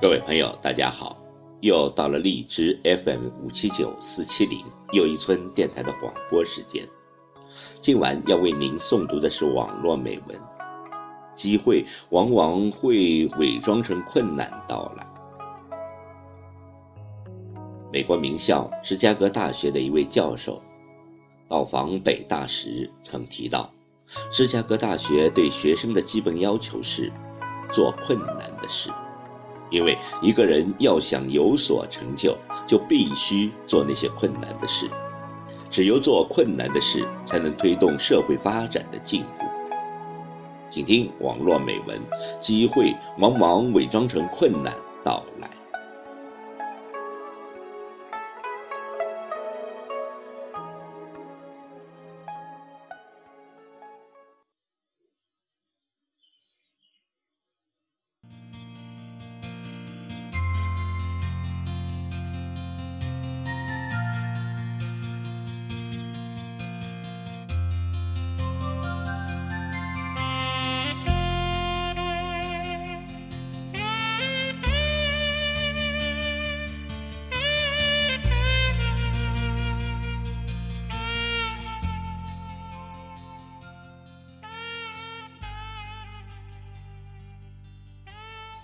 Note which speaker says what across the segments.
Speaker 1: 各位朋友，大家好！又到了荔枝 FM 五七九四七零又一村电台的广播时间。今晚要为您诵读的是网络美文。机会往往会伪装成困难到来。美国名校芝加哥大学的一位教授到访北大时曾提到，芝加哥大学对学生的基本要求是做困难的事。因为一个人要想有所成就，就必须做那些困难的事。只有做困难的事，才能推动社会发展的进步。请听网络美文：机会往往伪装成困难到来。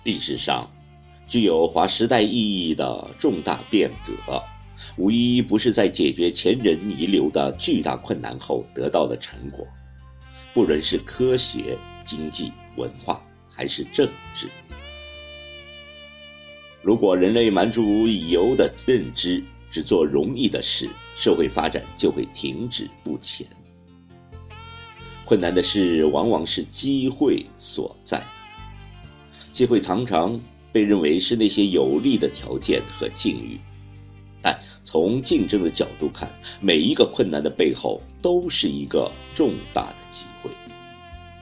Speaker 1: 历史上，具有划时代意义的重大变革，无一不是在解决前人遗留的巨大困难后得到的成果。不论是科学、经济、文化，还是政治，如果人类满足已有的认知，只做容易的事，社会发展就会停止不前。困难的事，往往是机会所在。机会常常被认为是那些有利的条件和境遇，但从竞争的角度看，每一个困难的背后都是一个重大的机会，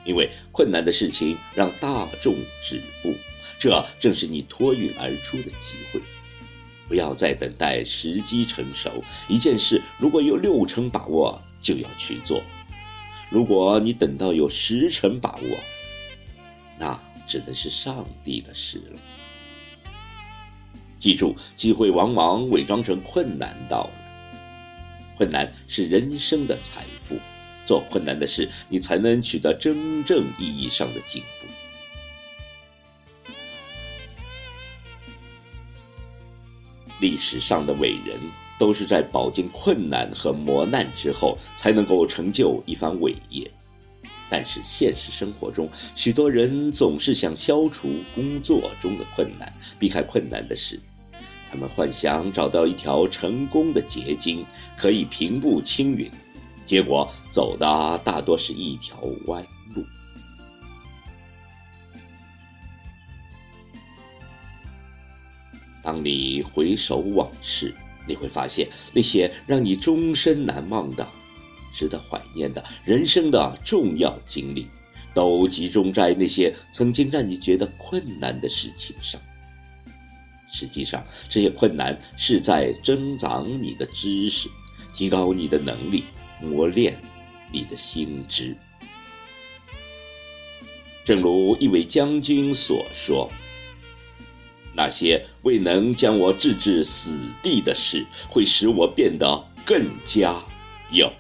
Speaker 1: 因为困难的事情让大众止步，这正是你脱颖而出的机会。不要再等待时机成熟，一件事如果有六成把握，就要去做；如果你等到有十成把握，那。只能是上帝的事了。记住，机会往往伪装成困难到了。困难是人生的财富，做困难的事，你才能取得真正意义上的进步。历史上的伟人都是在饱经困难和磨难之后，才能够成就一番伟业。但是现实生活中，许多人总是想消除工作中的困难，避开困难的事。他们幻想找到一条成功的捷径，可以平步青云，结果走的大多是一条弯路。当你回首往事，你会发现那些让你终身难忘的。值得怀念的人生的重要经历，都集中在那些曾经让你觉得困难的事情上。实际上，这些困难是在增长你的知识，提高你的能力，磨练你的心智。正如一位将军所说：“那些未能将我置之死地的事，会使我变得更加有。”